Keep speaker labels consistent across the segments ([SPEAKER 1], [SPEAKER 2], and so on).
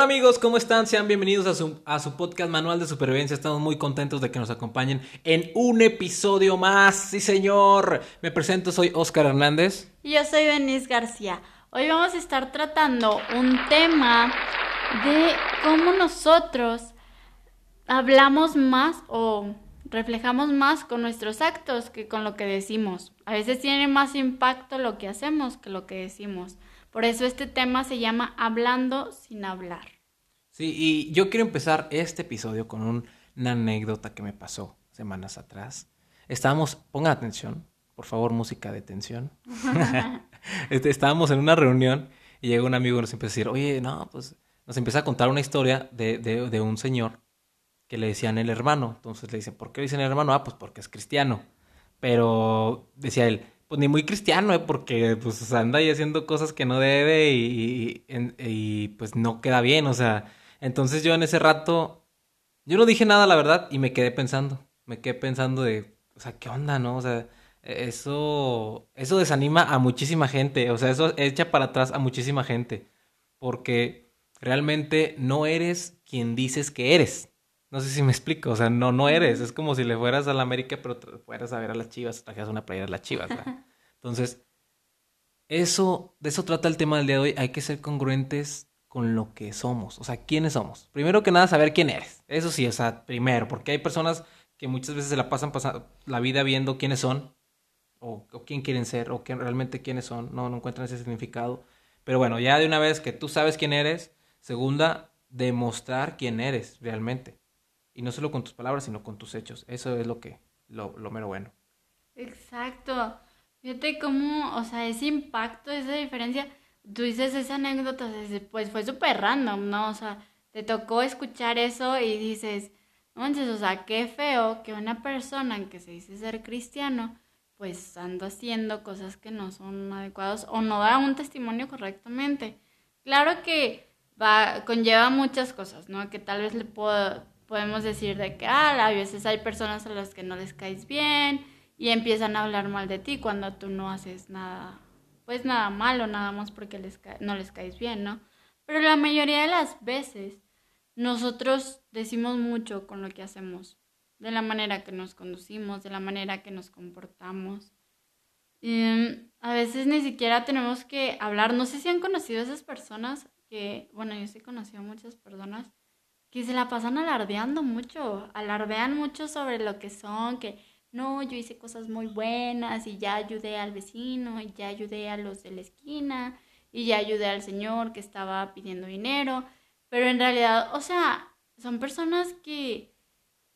[SPEAKER 1] Hola amigos, ¿cómo están? Sean bienvenidos a su, podcast Manual de Supervivencia. Estamos muy contentos de que nos acompañen en un episodio más. Sí, señor. Me presento, soy Oscar Hernández.
[SPEAKER 2] Y yo soy Denise García. Hoy vamos a estar tratando un tema de cómo nosotros hablamos más o reflejamos más con nuestros actos que con lo que decimos. A veces tiene más impacto lo que hacemos que lo que decimos. Por eso este tema se llama Hablando sin hablar.
[SPEAKER 1] Sí, y yo quiero empezar este episodio con una anécdota que me pasó semanas atrás. Estábamos, pongan atención, por favor, música de tensión. Este, estábamos en una reunión y llega un amigo y nos empieza a decir, oye, no, pues nos empieza a contar una historia de, de, de un señor que le decían el hermano. Entonces le dicen, ¿por qué le dicen el hermano? Ah, pues porque es cristiano. Pero decía él, pues ni muy cristiano, ¿eh? porque pues anda ahí haciendo cosas que no debe y, y, pues no queda bien, o sea, entonces yo en ese rato, yo no dije nada, la verdad, y me quedé pensando, me quedé pensando de, o sea, ¿qué onda, no? O sea, eso, eso desanima a muchísima gente, o sea, eso echa para atrás a muchísima gente, porque realmente no eres quien dices que eres. No sé si me explico, o sea, no, no eres. Es como si le fueras a la América, pero fueras a ver a las chivas, trajeras una playera de las chivas. ¿verdad? Entonces, eso, de eso trata el tema del día de hoy. Hay que ser congruentes con lo que somos. O sea, ¿quiénes somos? Primero que nada, saber quién eres. Eso sí, o sea, primero, porque hay personas que muchas veces se la pasan pasando la vida viendo quiénes son, o, o quién quieren ser, o realmente quiénes son. No, no encuentran ese significado. Pero bueno, ya de una vez que tú sabes quién eres, segunda, demostrar quién eres realmente. Y no solo con tus palabras, sino con tus hechos. Eso es lo que, lo, lo mero bueno.
[SPEAKER 2] Exacto. Fíjate cómo, o sea, ese impacto, esa diferencia, tú dices esa anécdota, pues fue súper random, ¿no? O sea, te tocó escuchar eso y dices, no manches, o sea, qué feo que una persona que se dice ser cristiano, pues anda haciendo cosas que no son adecuadas o no da un testimonio correctamente. Claro que va, conlleva muchas cosas, ¿no? Que tal vez le puedo, podemos decir de que, ah, a veces hay personas a las que no les caes bien y empiezan a hablar mal de ti cuando tú no haces nada, pues nada malo, nada más porque les no les caes bien, ¿no? Pero la mayoría de las veces nosotros decimos mucho con lo que hacemos, de la manera que nos conducimos, de la manera que nos comportamos. Y, a veces ni siquiera tenemos que hablar, no sé si han conocido esas personas que, bueno, yo sí he conocido a muchas personas que se la pasan alardeando mucho, alardean mucho sobre lo que son, que no, yo hice cosas muy buenas y ya ayudé al vecino y ya ayudé a los de la esquina y ya ayudé al señor que estaba pidiendo dinero, pero en realidad, o sea, son personas que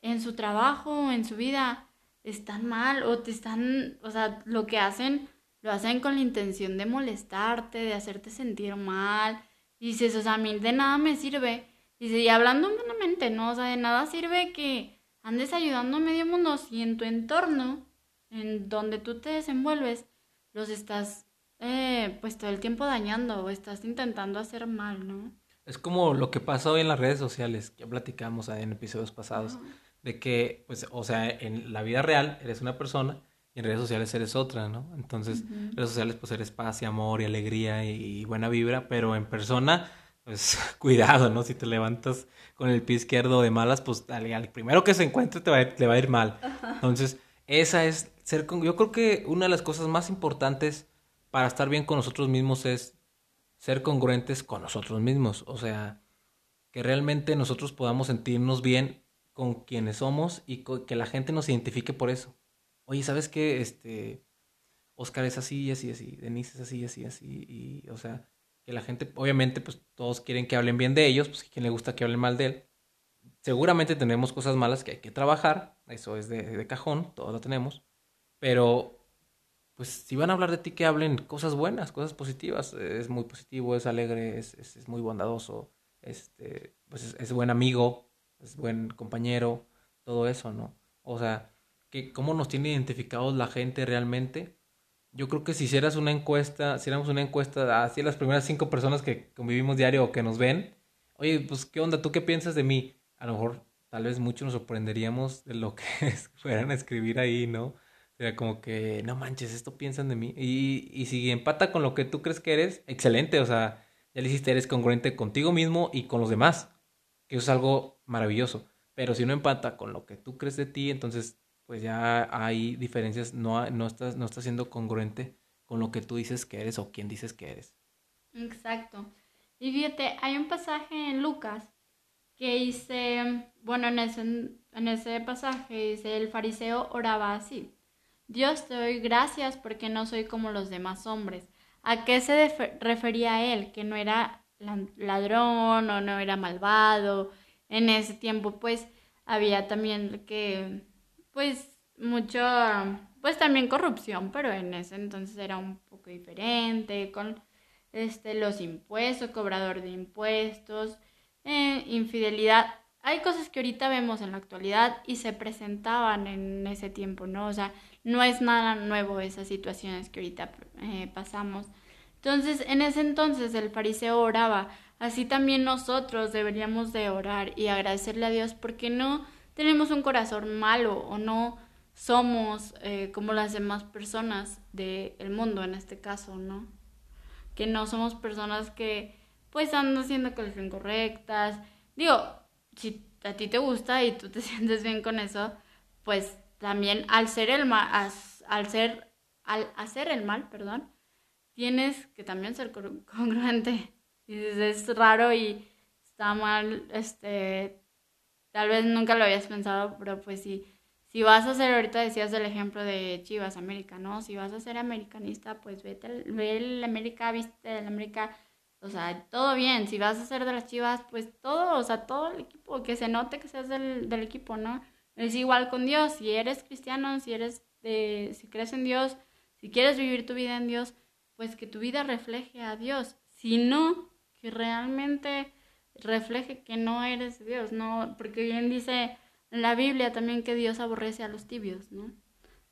[SPEAKER 2] en su trabajo, en su vida, están mal o te están, o sea, lo que hacen, lo hacen con la intención de molestarte, de hacerte sentir mal. Y dices, o sea, a mí de nada me sirve Dice, y hablando humanamente, ¿no? O sea, de nada sirve que andes ayudando a medio mundo si en tu entorno, en donde tú te desenvuelves, los estás, eh, pues todo el tiempo dañando o estás intentando hacer mal, ¿no?
[SPEAKER 1] Es como lo que pasa hoy en las redes sociales, que platicamos en episodios pasados, de que, pues, o sea, en la vida real eres una persona y en redes sociales eres otra, ¿no? Entonces, en redes sociales, pues, eres paz y amor y alegría y buena vibra, pero en persona pues cuidado, ¿no? Si te levantas con el pie izquierdo de malas, pues al, primero que se encuentre te va, le va a ir mal. Entonces, esa es ser con... Yo creo que una de las cosas más importantes para estar bien con nosotros mismos es ser congruentes con nosotros mismos. O sea, que realmente nosotros podamos sentirnos bien con quienes somos y que la gente nos identifique por eso. Oye, ¿sabes qué? Este, Oscar es así, y así, así, Denise es así, así, así, y, o sea, que la gente, obviamente, pues todos quieren que hablen bien de ellos, pues quien le gusta que hablen mal de él. Seguramente tenemos cosas malas que hay que trabajar, eso es de, cajón, todos lo tenemos, pero pues si van a hablar de ti, que hablen cosas buenas, cosas positivas, es muy positivo, es alegre, es, es, muy bondadoso, este, pues es, es, buen amigo, es buen compañero, todo eso, ¿no? O sea, que cómo nos tiene identificados la gente realmente yo creo que si hicieras una encuesta, si hiciéramos una encuesta así las primeras cinco personas que convivimos diario o que nos ven, oye, pues, ¿qué onda? ¿Tú qué piensas de mí? A lo mejor, tal vez mucho nos sorprenderíamos de lo que fueran a escribir ahí, ¿no? Sería como que, no manches, esto piensan de mí. Y, y si empata con lo que tú crees que eres, excelente, o sea, ya le hiciste, eres congruente contigo mismo y con los demás, que eso es algo maravilloso. Pero si no empata con lo que tú crees de ti, entonces pues ya hay diferencias, no, no, estás, no estás siendo congruente con lo que tú dices que eres o quién dices que eres.
[SPEAKER 2] Exacto. Y fíjate, hay un pasaje en Lucas que dice, bueno, en ese, en ese pasaje dice, el fariseo oraba así, Dios te doy gracias porque no soy como los demás hombres. ¿A qué se refería él? Que no era ladrón o no era malvado. En ese tiempo pues había también que pues mucho pues también corrupción, pero en ese entonces era un poco diferente con este los impuestos, cobrador de impuestos, eh, infidelidad. Hay cosas que ahorita vemos en la actualidad y se presentaban en ese tiempo, ¿no? O sea, no es nada nuevo esas situaciones que ahorita eh, pasamos. Entonces, en ese entonces el fariseo oraba, así también nosotros deberíamos de orar y agradecerle a Dios porque no tenemos un corazón malo o no somos eh, como las demás personas del mundo en este caso, ¿no? Que no somos personas que pues andan haciendo cosas incorrectas. Digo, si a ti te gusta y tú te sientes bien con eso, pues también al ser el mal, al ser, al hacer el mal, perdón, tienes que también ser congruente. es raro y está mal, este, tal vez nunca lo habías pensado, pero pues si vas a ser, ahorita decías el ejemplo de Chivas América, ¿no? Si vas a ser americanista, pues vete, ve el América, viste el América, o sea, todo bien. Si vas a ser de las Chivas, pues todo, o sea, todo el equipo, que se note que seas del, del equipo, ¿no? Es igual con Dios, si eres cristiano, si eres de, si crees en Dios, si quieres vivir tu vida en Dios, pues que tu vida refleje a Dios, sino que realmente refleje que no eres Dios, ¿no? Porque bien dice la Biblia también que Dios aborrece a los tibios, ¿no?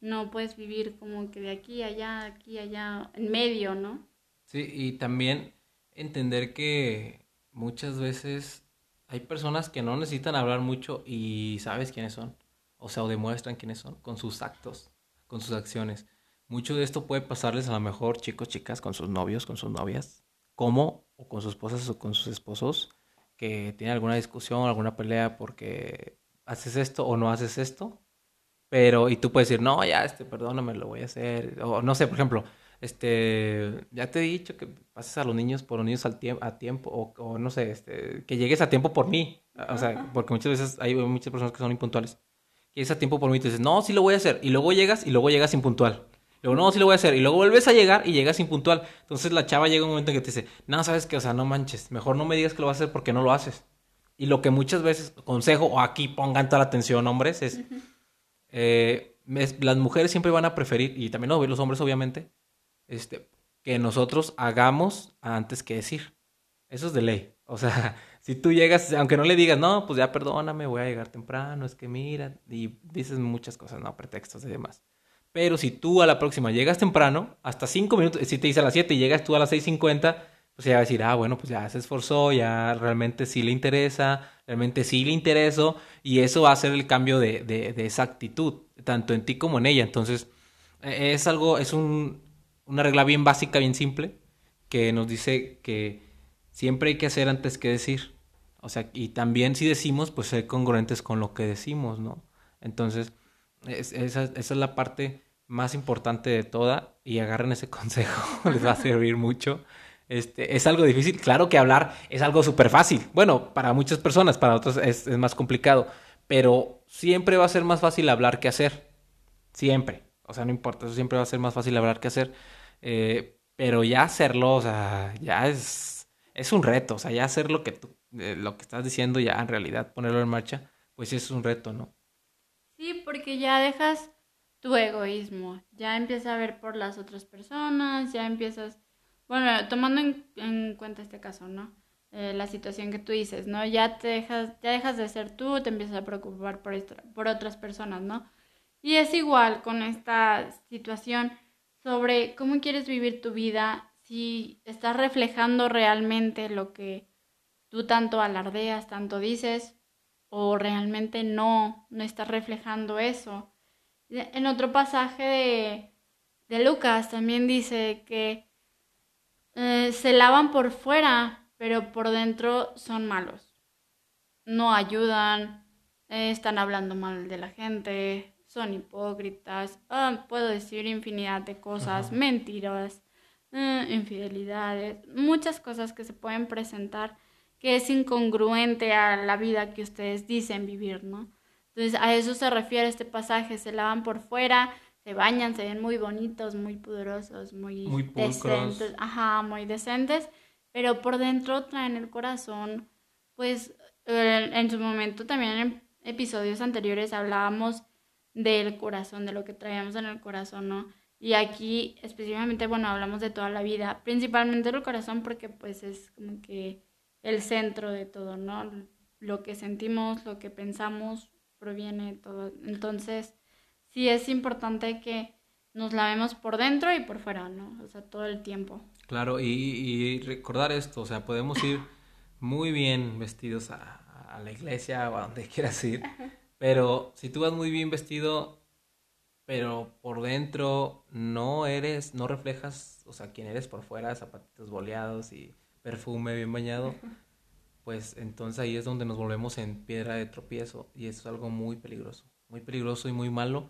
[SPEAKER 2] No puedes vivir como que de aquí allá, aquí allá, en medio, ¿no?
[SPEAKER 1] Sí, y también entender que muchas veces hay personas que no necesitan hablar mucho y sabes quiénes son, o sea, o demuestran quiénes son con sus actos, con sus acciones. Mucho de esto puede pasarles a lo mejor chicos, chicas, con sus novios, con sus novias, como o con sus esposas o con sus esposos, que tienen alguna discusión, alguna pelea porque haces esto o no haces esto. Pero, y tú puedes decir, no, ya, este, perdóname, lo voy a hacer. O no sé, por ejemplo, este, ya te he dicho que pases a los niños por los niños al a tiempo, o, o, no sé, este, que llegues a tiempo por mí. O sea, porque muchas veces hay muchas personas que son impuntuales. Que llegues a tiempo por mí y tú dices, no, sí lo voy a hacer. Y luego llegas y luego llegas impuntual. Luego, no, sí lo voy a hacer. Y luego vuelves a llegar y llegas impuntual. Entonces la chava llega un momento en que te dice, no, sabes qué, o sea, no manches, mejor no me digas que lo vas a hacer porque no lo haces. Y lo que muchas veces, consejo, o aquí pongan toda la atención, hombres, es, eh, las mujeres siempre van a preferir, y también los hombres obviamente, este, que nosotros hagamos antes que decir. Eso es de ley. O sea, si tú llegas, aunque no le digas, no, pues ya perdóname, voy a llegar temprano, es que mira, y dices muchas cosas, no, pretextos y demás. Pero si tú a la próxima llegas temprano, hasta cinco minutos, si te dice a las 7 y llegas tú a las 6.50, pues ya va a decir, ah, bueno, pues ya se esforzó, ya realmente sí le interesa, realmente sí le intereso, y eso va a ser el cambio de, de, esa actitud, tanto en ti como en ella. Entonces, e, es algo, es un, una regla bien básica, bien simple, que nos dice que siempre hay que hacer antes que decir. O sea, y también si decimos, pues ser congruentes con lo que decimos, ¿no? Entonces, esa, es la parte más importante de toda y agarren ese consejo, les va a servir mucho. Este, es algo difícil, claro que hablar es algo súper fácil. Bueno, para muchas personas, para otras es, es, más complicado, pero siempre va a ser más fácil hablar que hacer. Siempre. O sea, no importa, eso siempre va a ser más fácil hablar que hacer. Eh, pero ya hacerlo, o sea, ya es, es un reto. O sea, ya hacer lo que tú, eh, lo que estás diciendo, ya en realidad ponerlo en marcha, pues es un reto, ¿no?
[SPEAKER 2] Sí, porque ya dejas tu egoísmo, ya empiezas a ver por las otras personas, ya empiezas, bueno, tomando en, cuenta este caso, ¿no? Eh, la situación que tú dices, ¿no? Ya te dejas, ya dejas de ser tú, te empiezas a preocupar por, por otras personas, ¿no? Y es igual con esta situación sobre cómo quieres vivir tu vida, si estás reflejando realmente lo que tú tanto alardeas, tanto dices, o realmente no, no está reflejando eso. En otro pasaje de, de Lucas también dice que eh, se lavan por fuera, pero por dentro son malos. No ayudan, eh, están hablando mal de la gente, son hipócritas, ah, puedo decir infinidad de cosas, mentiras, eh, infidelidades, muchas cosas que se pueden presentar que es incongruente a la vida que ustedes dicen vivir, ¿no? Entonces a eso se refiere este pasaje, se lavan por fuera, se bañan, se ven muy bonitos, muy poderosos, muy,
[SPEAKER 1] Muy
[SPEAKER 2] decentes, ajá, muy decentes, pero por dentro traen el corazón, pues en su momento también en episodios anteriores hablábamos del corazón, de lo que traíamos en el corazón, ¿no? Y aquí específicamente, bueno, hablamos de toda la vida, principalmente del corazón porque pues es como que el centro de todo, ¿no? Lo que sentimos, lo que pensamos, proviene todo. Entonces, sí es importante que nos lavemos por dentro y por fuera, ¿no? O sea, todo el tiempo.
[SPEAKER 1] Claro, y, y recordar esto, o sea, podemos ir muy bien vestidos a, a la iglesia o a donde quieras ir, pero si tú vas muy bien vestido, pero por dentro no eres, no reflejas, o sea, quién eres por fuera, zapatitos boleados y perfume bien bañado, pues entonces ahí es donde nos volvemos en piedra de tropiezo y eso es algo muy peligroso, muy peligroso y muy malo.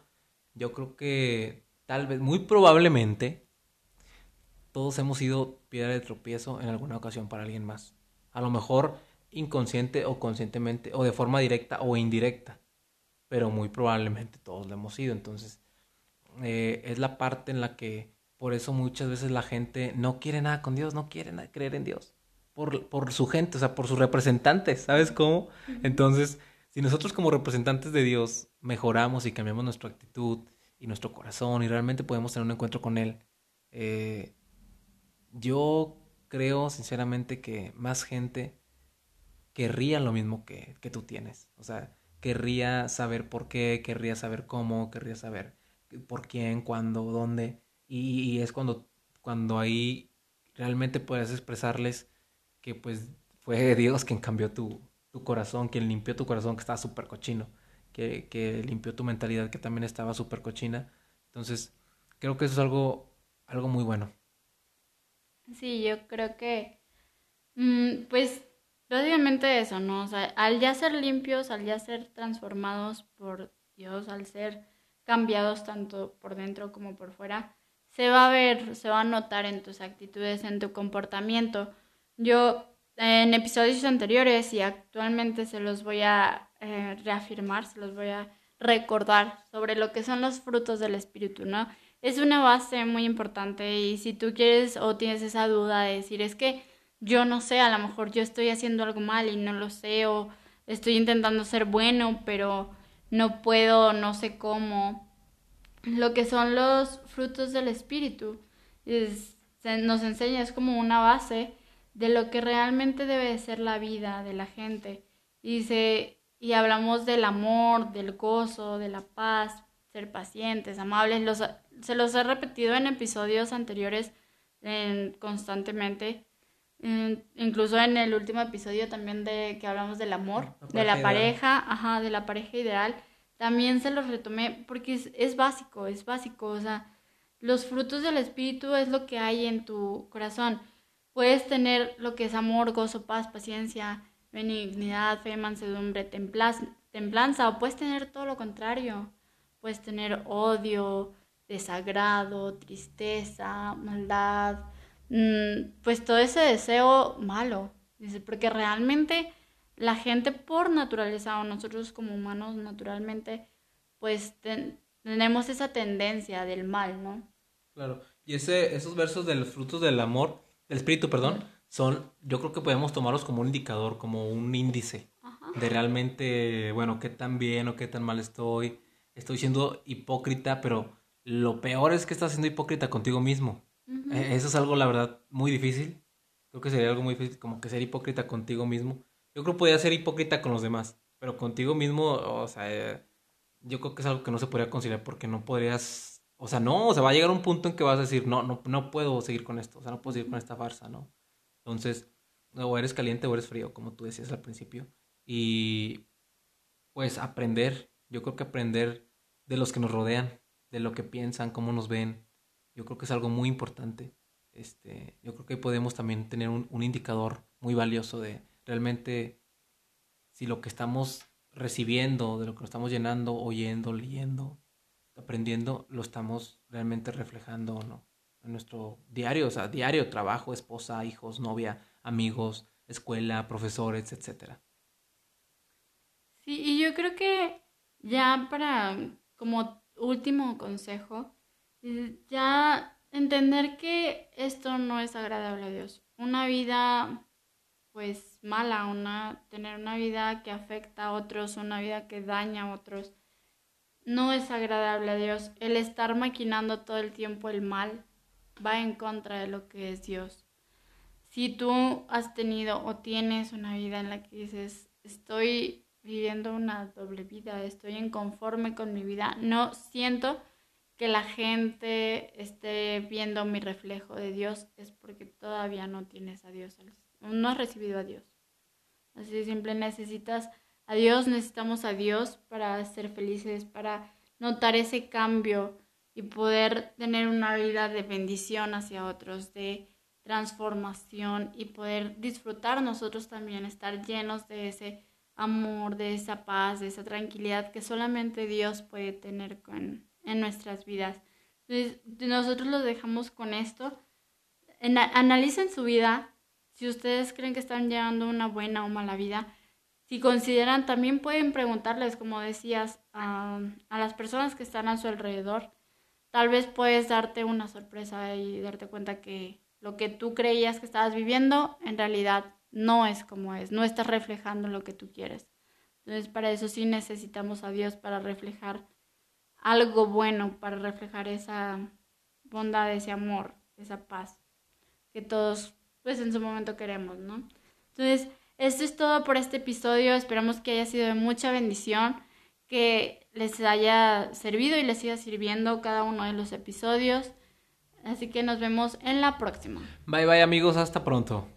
[SPEAKER 1] Yo creo que tal vez, muy probablemente, todos hemos sido piedra de tropiezo en alguna ocasión para alguien más. A lo mejor inconsciente o conscientemente, o de forma directa o indirecta, pero muy probablemente todos lo hemos sido. Entonces, eh, es la parte en la que por eso muchas veces la gente no quiere nada con Dios, no quiere nada, creer en Dios. Por, por su gente, o sea, por sus representantes, ¿sabes cómo? Entonces, si nosotros como representantes de Dios mejoramos y cambiamos nuestra actitud y nuestro corazón y realmente podemos tener un encuentro con Él, eh, yo creo sinceramente que más gente querría lo mismo que, que tú tienes. O sea, querría saber por qué, querría saber cómo, querría saber por quién, cuándo, dónde. Y, y es cuando, cuando ahí realmente puedes expresarles que pues fue Dios quien cambió tu, tu corazón, quien limpió tu corazón que estaba súper cochino, que, que limpió tu mentalidad que también estaba súper cochina. Entonces, creo que eso es algo, algo muy bueno.
[SPEAKER 2] Sí, yo creo que, mm, pues, básicamente eso, ¿no? O sea, al ya ser limpios, al ya ser transformados por Dios, al ser cambiados tanto por dentro como por fuera, se va a ver, se va a notar en tus actitudes, en tu comportamiento. Yo en episodios anteriores y actualmente se los voy a eh, reafirmar, se los voy a recordar sobre lo que son los frutos del Espíritu, ¿no? Es una base muy importante y si tú quieres o tienes esa duda de decir, es que yo no sé, a lo mejor yo estoy haciendo algo mal y no lo sé o estoy intentando ser bueno, pero no puedo, no sé cómo. Lo que son los frutos del Espíritu es, se, nos enseña, es como una base de lo que realmente debe de ser la vida de la gente. Y, se, y hablamos del amor, del gozo, de la paz, ser pacientes, amables. Los, se los he repetido en episodios anteriores en, constantemente. En, incluso en el último episodio también de que hablamos del amor,
[SPEAKER 1] La
[SPEAKER 2] de la
[SPEAKER 1] pareja
[SPEAKER 2] pareja, ajá, de la pareja ideal. También se los retomé porque es, es básico, es básico. O sea, los frutos del espíritu es lo que hay en tu corazón. Puedes tener lo que es amor, gozo, paz, paciencia, benignidad, fe, mansedumbre, templanza, o puedes tener todo lo contrario. Puedes tener odio, desagrado, tristeza, maldad, mm, pues todo ese deseo malo. Porque realmente la gente por naturaleza o nosotros como humanos naturalmente, pues ten- tenemos esa tendencia del mal, ¿no?
[SPEAKER 1] Claro. Y ese, esos versos de los frutos del amor, del espíritu, perdón, son, yo creo que podemos tomarlos como un indicador, como un índice
[SPEAKER 2] Ajá.
[SPEAKER 1] de realmente, bueno, qué tan bien o qué tan mal estoy. Estoy siendo hipócrita, pero lo peor es que estás siendo hipócrita contigo mismo. Eh, Eso es algo, la verdad, muy difícil. Creo que sería algo muy difícil, como que ser hipócrita contigo mismo. Yo creo que podía ser hipócrita con los demás, pero contigo mismo, o sea, eh, yo creo que es algo que no se podría conciliar porque no podrías, o sea, no, o sea, va a llegar un punto en que vas a decir, no, no, no puedo seguir con esto, o sea, no puedo seguir con esta farsa, ¿no? Entonces, o eres caliente o eres frío, como tú decías al principio. Y pues aprender, yo creo que aprender de los que nos rodean, de lo que piensan, cómo nos ven, yo creo que es algo muy importante. este, yo creo que podemos también tener un, un indicador muy valioso de realmente si lo que estamos recibiendo, de lo que nos estamos llenando, oyendo, leyendo, aprendiendo, lo estamos realmente reflejando o no. En nuestro diario, o sea, diario, trabajo, esposa, hijos, novia, amigos, escuela, profesores, etcétera.
[SPEAKER 2] Sí, y yo creo que ya para como último consejo, ya entender que esto no es agradable a Dios. Una vida pues mala, una tener una vida que afecta a otros, una vida que daña a otros, no es agradable a Dios. El estar maquinando todo el tiempo el mal va en contra de lo que es Dios. Si tú has tenido o tienes una vida en la que dices, estoy viviendo una doble vida, estoy inconforme con mi vida, no siento que la gente esté viendo mi reflejo de Dios, es porque todavía no tienes a Dios, no has recibido a Dios. Así de simple necesitas a Dios, necesitamos a Dios para ser felices, para notar ese cambio y poder tener una vida de bendición hacia otros, de transformación y poder disfrutar nosotros también, estar llenos de ese amor, de esa paz, de esa tranquilidad que solamente Dios puede tener con, en nuestras vidas. Nosotros los dejamos con esto. analicen su vida. Si ustedes creen que están llevando una buena o mala vida, si consideran, también pueden preguntarles, como decías, a, las personas que están a su alrededor. Tal vez puedes darte una sorpresa y darte cuenta que lo que tú creías que estabas viviendo, en realidad no es como es, no estás reflejando lo que tú quieres. Entonces, para eso sí necesitamos a Dios para reflejar algo bueno, para reflejar esa bondad, ese amor, esa paz que todos, pues en su momento queremos, ¿no? Entonces, esto es todo por este episodio. Esperamos que haya sido de mucha bendición, que les haya servido y les siga sirviendo cada uno de los episodios. Así que nos vemos en la próxima.
[SPEAKER 1] Bye bye amigos, hasta pronto.